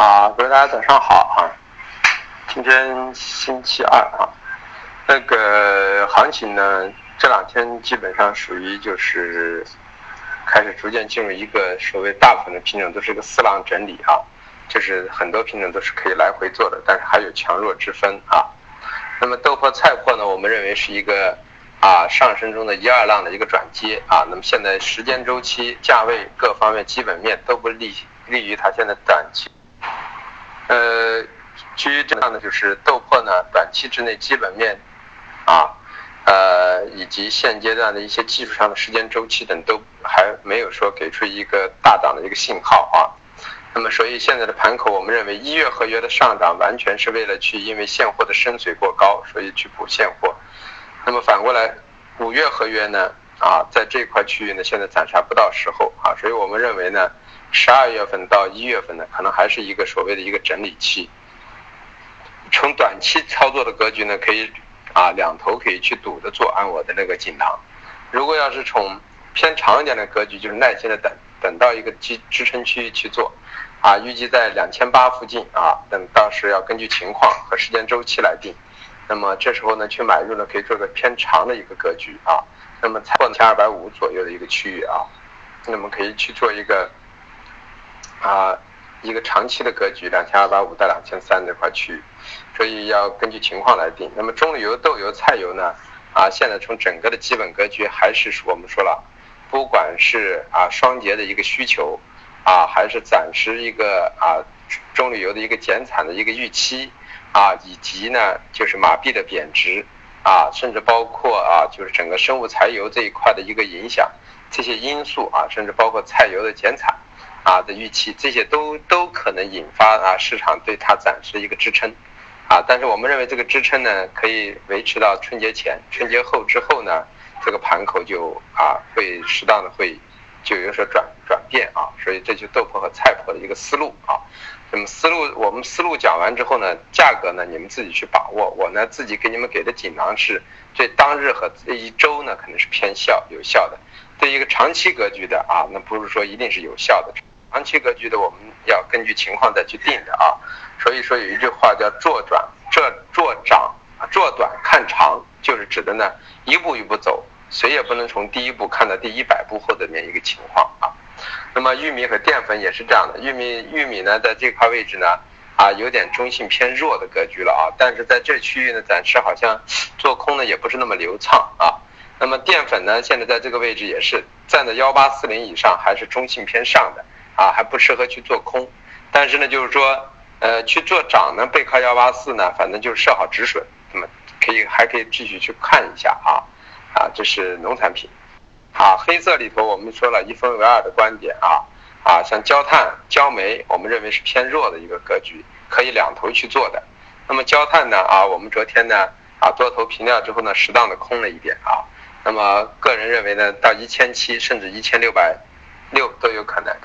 啊，各位大家早上好啊！今天星期二啊，那个行情呢，这两天基本上属于就是开始逐渐进入一个所谓大部分的品种都是一个四浪整理啊，就是很多品种都是可以来回做的，但是还有强弱之分啊。那么豆粕、菜粕呢，我们认为是一个啊上升中的一二浪的一个转接啊。那么现在时间周期、价位各方面基本面都不利利于它现在短期。呃，基于这样的就是豆粕呢，短期之内基本面，啊，呃，以及现阶段的一些技术上的时间周期等都还没有说给出一个大涨的一个信号啊。那么，所以现在的盘口，我们认为一月合约的上涨完全是为了去因为现货的深水过高，所以去补现货。那么反过来，五月合约呢，啊，在这块区域呢，现在暂时还不到时候啊，所以我们认为呢。十二月份到一月份呢，可能还是一个所谓的一个整理期。从短期操作的格局呢，可以啊两头可以去赌着做，按我的那个锦囊。如果要是从偏长一点的格局，就是耐心的等，等到一个支支撑区域去做，啊，预计在两千八附近啊，等到时要根据情况和时间周期来定。那么这时候呢，去买入呢，可以做个偏长的一个格局啊。那么在两千二百五左右的一个区域啊，那么可以去做一个。啊，一个长期的格局，两千二百五到两千三这块区域，所以要根据情况来定。那么中油、豆油、菜油呢？啊，现在从整个的基本格局还是我们说了，不管是啊双节的一个需求，啊还是暂时一个啊中旅游的一个减产的一个预期，啊以及呢就是马币的贬值，啊甚至包括啊就是整个生物柴油这一块的一个影响，这些因素啊甚至包括菜油的减产。啊的预期，这些都都可能引发啊市场对它暂时一个支撑，啊，但是我们认为这个支撑呢可以维持到春节前，春节后之后呢，这个盘口就啊会适当的会就有所转转变啊，所以这就豆粕和菜粕的一个思路啊。那么思路我们思路讲完之后呢，价格呢你们自己去把握，我呢自己给你们给的锦囊是对当日和这一周呢可能是偏效有效的，对一个长期格局的啊，那不是说一定是有效的。长期格局的，我们要根据情况再去定的啊。所以说有一句话叫做转这做涨做短看长，就是指的呢一步一步走，谁也不能从第一步看到第一百步后的那一个情况啊。那么玉米和淀粉也是这样的，玉米玉米呢在这块位置呢啊有点中性偏弱的格局了啊，但是在这区域呢暂时好像做空呢也不是那么流畅啊。那么淀粉呢现在在这个位置也是站在幺八四零以上，还是中性偏上的。啊，还不适合去做空，但是呢，就是说，呃，去做涨呢，背靠幺八四呢，反正就是设好止损，那么可以还可以继续去看一下啊，啊，这是农产品，啊，黑色里头我们说了一分为二的观点啊，啊，像焦炭、焦煤，我们认为是偏弱的一个格局，可以两头去做的。那么焦炭呢，啊，我们昨天呢，啊，多头平掉之后呢，适当的空了一点啊，那么个人认为呢，到一千七甚至一千六百六都有可能。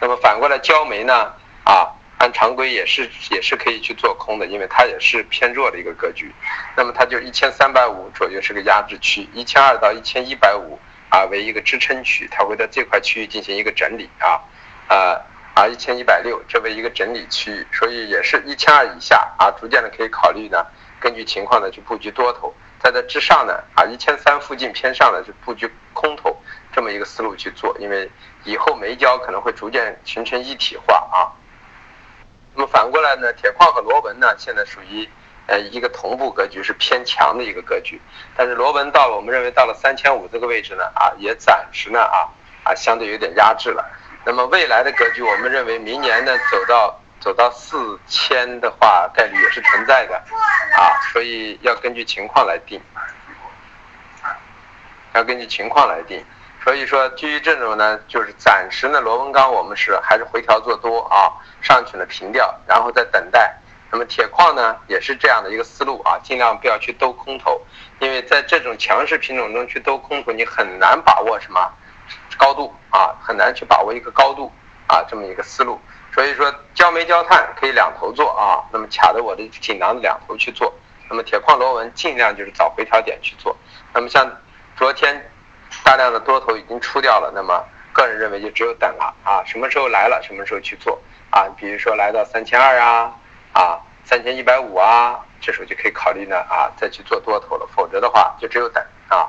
那么反过来，焦煤呢？啊，按常规也是也是可以去做空的，因为它也是偏弱的一个格局。那么它就一千三百五左右是个压制区，一千二到一千一百五啊为一个支撑区，它会在这块区域进行一个整理啊，啊啊一千一百六这为一个整理区域，所以也是一千二以下啊，逐渐的可以考虑呢，根据情况呢去布局多头，在这之上呢啊一千三附近偏上的就布局空头。这么一个思路去做，因为以后煤焦可能会逐渐形成一体化啊。那么反过来呢，铁矿和螺纹呢，现在属于呃一个同步格局，是偏强的一个格局。但是螺纹到了，我们认为到了三千五这个位置呢，啊，也暂时呢啊啊相对有点压制了。那么未来的格局，我们认为明年呢走到走到四千的话，概率也是存在的啊，所以要根据情况来定，要根据情况来定。所以说，基于这种呢，就是暂时呢，螺纹钢我们是还是回调做多啊，上去了平掉，然后再等待。那么铁矿呢，也是这样的一个思路啊，尽量不要去兜空头，因为在这种强势品种中去兜空头，你很难把握什么高度啊，很难去把握一个高度啊，这么一个思路。所以说，焦煤焦炭可以两头做啊，那么卡着我的锦囊两头去做。那么铁矿螺纹尽量就是找回调点去做。那么像昨天。大量的多头已经出掉了，那么个人认为就只有等了啊，什么时候来了什么时候去做啊，比如说来到三千二啊，啊三千一百五啊，这时候就可以考虑呢啊再去做多头了，否则的话就只有等啊。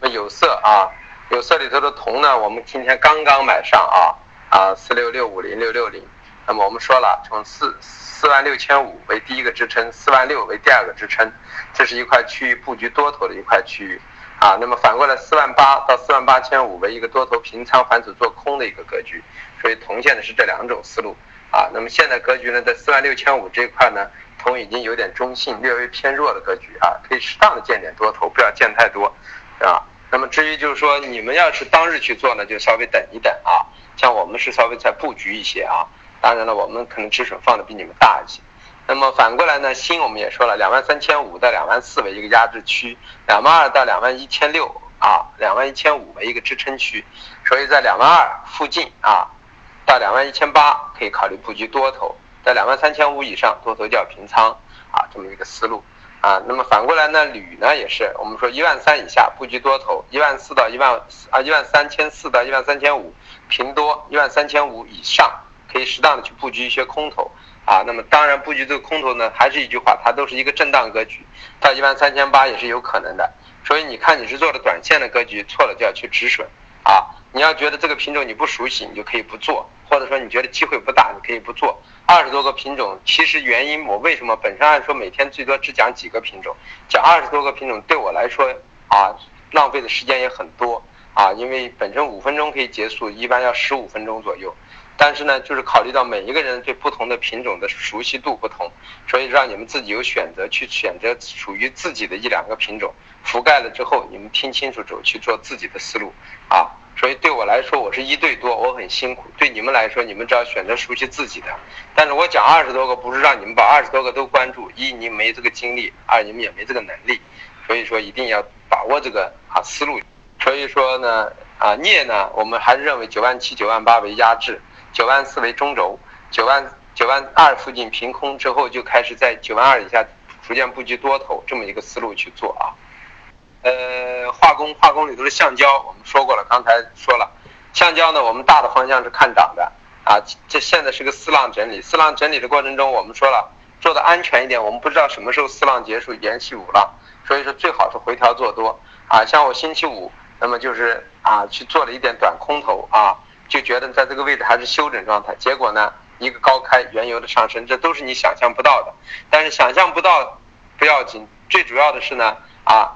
那有色啊，有色里头的铜呢，我们今天刚刚买上啊啊四六六五零六六零，那么我们说了，从四四万六千五为第一个支撑，四万六为第二个支撑，这是一块区域布局多头的一块区域。啊，那么反过来，四万八到四万八千五为一个多头平仓反手做空的一个格局，所以铜线的是这两种思路啊。那么现在格局呢，在四万六千五这一块呢，铜已经有点中性，略微偏弱的格局啊，可以适当的见点多头，不要见太多，啊。那么至于就是说，你们要是当日去做呢，就稍微等一等啊。像我们是稍微再布局一些啊，当然了，我们可能止损放的比你们大一些。那么反过来呢，锌我们也说了，两万三千五到两万四为一个压制区，两万二到两万一千六啊，两万一千五为一个支撑区，所以在两万二附近啊，到两万一千八可以考虑布局多头，在两万三千五以上多头就要平仓啊，这么一个思路啊。那么反过来呢，铝呢也是，我们说一万三以下布局多头，一万四到一万啊一万三千四到一万三千五平多，一万三千五以上可以适当的去布局一些空头。啊，那么当然布局这个空头呢，还是一句话，它都是一个震荡格局，到一万三千八也是有可能的。所以你看你是做的短线的格局，错了就要去止损啊。你要觉得这个品种你不熟悉，你就可以不做，或者说你觉得机会不大，你可以不做。二十多个品种，其实原因我为什么本身按说每天最多只讲几个品种，讲二十多个品种对我来说啊，浪费的时间也很多啊，因为本身五分钟可以结束，一般要十五分钟左右。但是呢，就是考虑到每一个人对不同的品种的熟悉度不同，所以让你们自己有选择，去选择属于自己的一两个品种，覆盖了之后，你们听清楚之后去做自己的思路啊。所以对我来说，我是一对多，我很辛苦；对你们来说，你们只要选择熟悉自己的。但是我讲二十多个，不是让你们把二十多个都关注，一你没这个精力，二你们也没这个能力。所以说一定要把握这个啊思路。所以说呢，啊镍呢，我们还是认为九万七、九万八为压制。九万四为中轴，九万九万二附近平空之后，就开始在九万二以下逐渐布局多头这么一个思路去做啊。呃，化工化工里头的橡胶，我们说过了，刚才说了，橡胶呢，我们大的方向是看涨的啊。这现在是个四浪整理，四浪整理的过程中，我们说了做的安全一点，我们不知道什么时候四浪结束，延续五浪，所以说最好是回调做多啊。像我星期五，那么就是啊去做了一点短空头啊。就觉得在这个位置还是休整状态，结果呢，一个高开，原油的上升，这都是你想象不到的。但是想象不到不要紧，最主要的是呢，啊，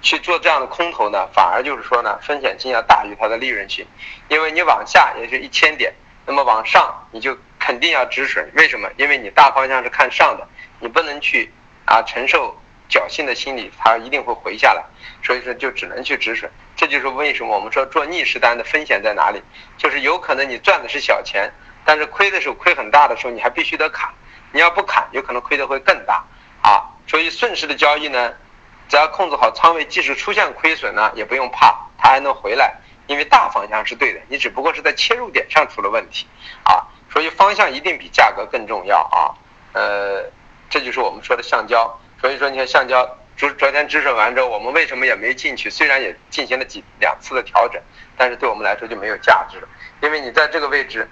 去做这样的空头呢，反而就是说呢，风险性要大于它的利润性，因为你往下也就一千点，那么往上你就肯定要止损。为什么？因为你大方向是看上的，你不能去啊承受。侥幸的心理，它一定会回下来，所以说就只能去止损。这就是为什么我们说做逆势单的风险在哪里，就是有可能你赚的是小钱，但是亏的时候亏很大的时候，你还必须得砍。你要不砍，有可能亏的会更大啊。所以顺势的交易呢，只要控制好仓位，即使出现亏损呢，也不用怕，它还能回来，因为大方向是对的，你只不过是在切入点上出了问题啊。所以方向一定比价格更重要啊。呃，这就是我们说的橡胶。所以说，你看橡胶昨昨天止损完之后，我们为什么也没进去？虽然也进行了几两次的调整，但是对我们来说就没有价值了。因为你在这个位置，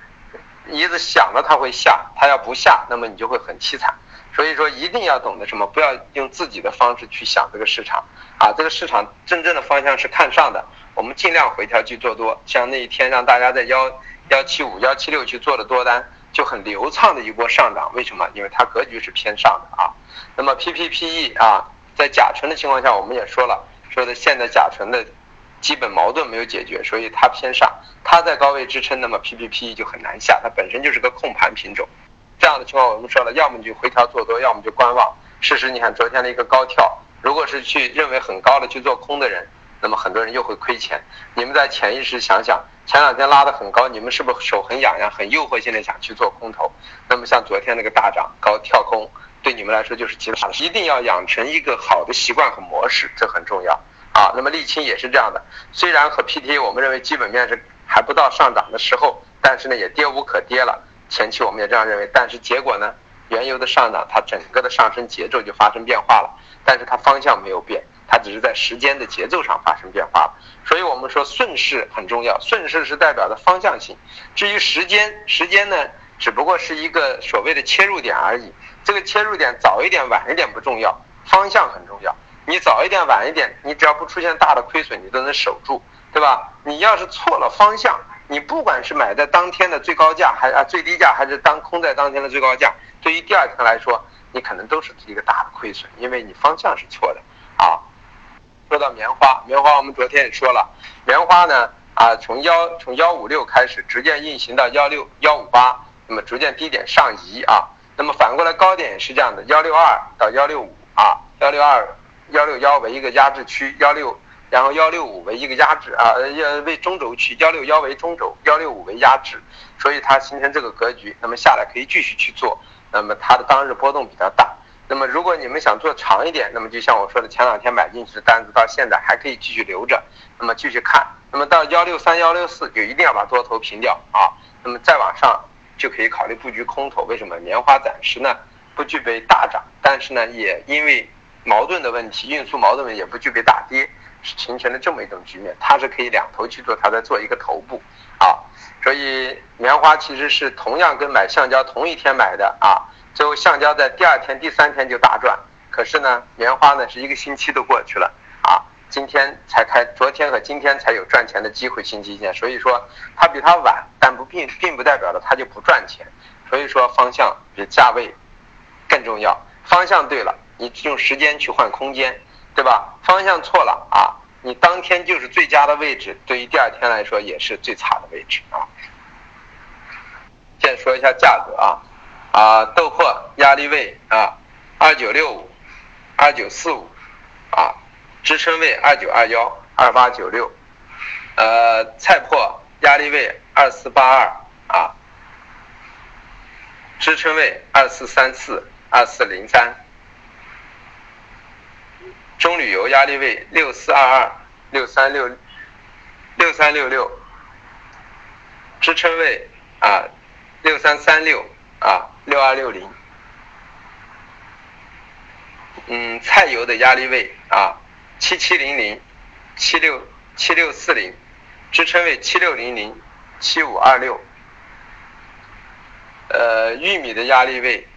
一直想着它会下，它要不下，那么你就会很凄惨。所以说，一定要懂得什么？不要用自己的方式去想这个市场啊！这个市场真正的方向是看上的，我们尽量回调去做多。像那一天让大家在幺幺七五、幺七六去做的多单，就很流畅的一波上涨。为什么？因为它格局是偏上的啊。那么 PPPE 啊，在甲醇的情况下，我们也说了，说的现在甲醇的基本矛盾没有解决，所以它偏上，它在高位支撑，那么 PPP 就很难下，它本身就是个控盘品种。这样的情况，我们说了，要么你就回调做多，要么就观望。事实你看昨天的一个高跳，如果是去认为很高的去做空的人，那么很多人又会亏钱。你们在潜意识想想，前两天拉得很高，你们是不是手很痒痒，很诱惑性的想去做空头？那么像昨天那个大涨高跳空。对你们来说就是极大的，一定要养成一个好的习惯和模式，这很重要啊。那么沥青也是这样的，虽然和 PTA 我们认为基本面是还不到上涨的时候，但是呢也跌无可跌了。前期我们也这样认为，但是结果呢，原油的上涨它整个的上升节奏就发生变化了，但是它方向没有变，它只是在时间的节奏上发生变化了。所以我们说顺势很重要，顺势是代表的方向性。至于时间，时间呢，只不过是一个所谓的切入点而已。这个切入点早一点晚一点不重要，方向很重要。你早一点晚一点，你只要不出现大的亏损，你都能守住，对吧？你要是错了方向，你不管是买在当天的最高价，还啊最低价，还是当空在当天的最高价，对于第二天来说，你可能都是一个大的亏损，因为你方向是错的啊。说到棉花，棉花我们昨天也说了，棉花呢啊从幺从幺五六开始，逐渐运行到幺六幺五八，那么逐渐低点上移啊。那么反过来高点是这样的，幺六二到幺六五啊，幺六二。幺六幺为一个压制区，幺六，然后幺六五为一个压制啊，要为中轴区，幺六幺为中轴，幺六五为压制，所以它形成这个格局，那么下来可以继续去做，那么它的当日波动比较大。那么如果你们想做长一点，那么就像我说的，前两天买进去的单子到现在还可以继续留着，那么继续看，那么到幺六三幺六四就一定要把多头平掉啊，那么再往上就可以考虑布局空头。为什么？棉花暂时呢不具备大涨，但是呢也因为。矛盾的问题，运输矛盾也不具备大跌，形成了这么一种局面。它是可以两头去做，它在做一个头部啊。所以棉花其实是同样跟买橡胶同一天买的啊，最后橡胶在第二天、第三天就大赚。可是呢，棉花呢是一个星期都过去了，今天才开，昨天和今天才有赚钱的机会，新基建。所以说它比它晚，但不并并不代表着它就不赚钱。所以说方向比价位更重要，方向对了。你用时间去换空间，对吧？方向错了啊，你当天就是最佳的位置，对于第二天来说也是最差的位置啊。先说一下价格啊，啊，豆粕压力位啊，二九六五，二九四五，支撑位二九二幺，二八九六，呃，菜粕压力位二四八二啊，支撑位二四三四，二四零三。中旅游压力位六四二二六三六六三六六，支撑位啊六三三六啊六二六零，嗯，菜油的压力位啊。七七零零七六七六四零，支撑位七六零零七五二六，呃，玉米的压力位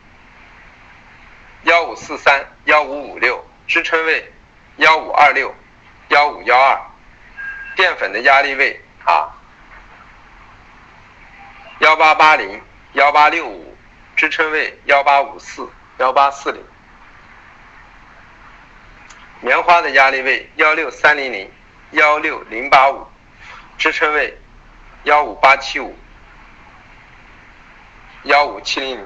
幺五四三幺五五六，支撑位。幺五二六，幺五幺二，淀粉的压力位啊，幺八八零，幺八六五，支撑位幺八五四，幺八四零。棉花的压力位幺六三零零，幺六零八五，支撑位幺五八七五，幺五七零零。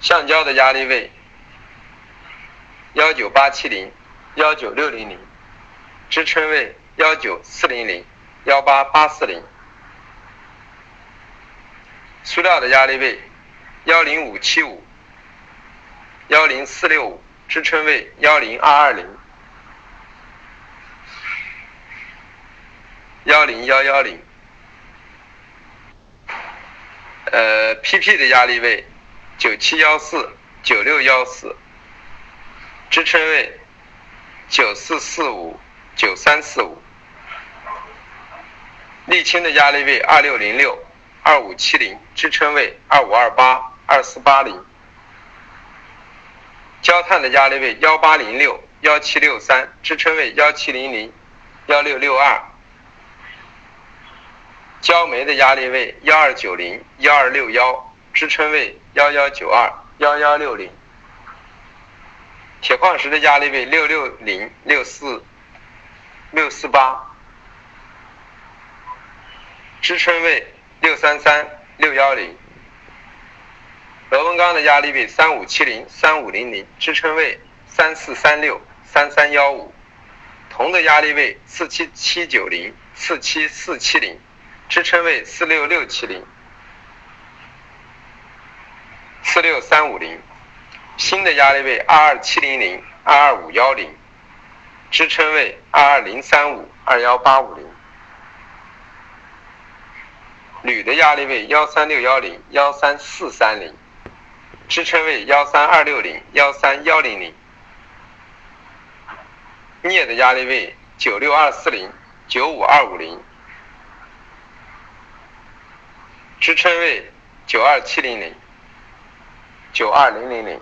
橡胶的压力位。幺九八七零，幺九六零零，支撑位幺九四零零，幺八八四零。塑料的压力位幺零五七五，幺零四六五，支撑位幺零二二零，幺零幺幺零。呃，PP 的压力位九七幺四，九六幺四。支撑位九四四五九三四五，沥青的压力位二六零六二五七零，支撑位二五二八二四八零，焦炭的压力位幺八零六幺七六三，支撑位幺七零零幺六六二，焦煤的压力位幺二九零幺二六幺，支撑位幺幺九二幺幺六零。铁矿石的压力位六六零六四六四八，支撑位六三三六幺零。螺纹钢的压力位三五七零三五零零，支撑位三四三六三三幺五。铜的压力位四七七九零四七四七零，支撑位四六六七零四六三五零。新的压力位二二七零零二二五幺零，支撑位二二零三五二幺八五零。铝的压力位幺三六幺零幺三四三零，支撑位幺三二六零幺三幺零零。镍的压力位九六二四零、九五二五零，支撑位九二七零零、九二零零零。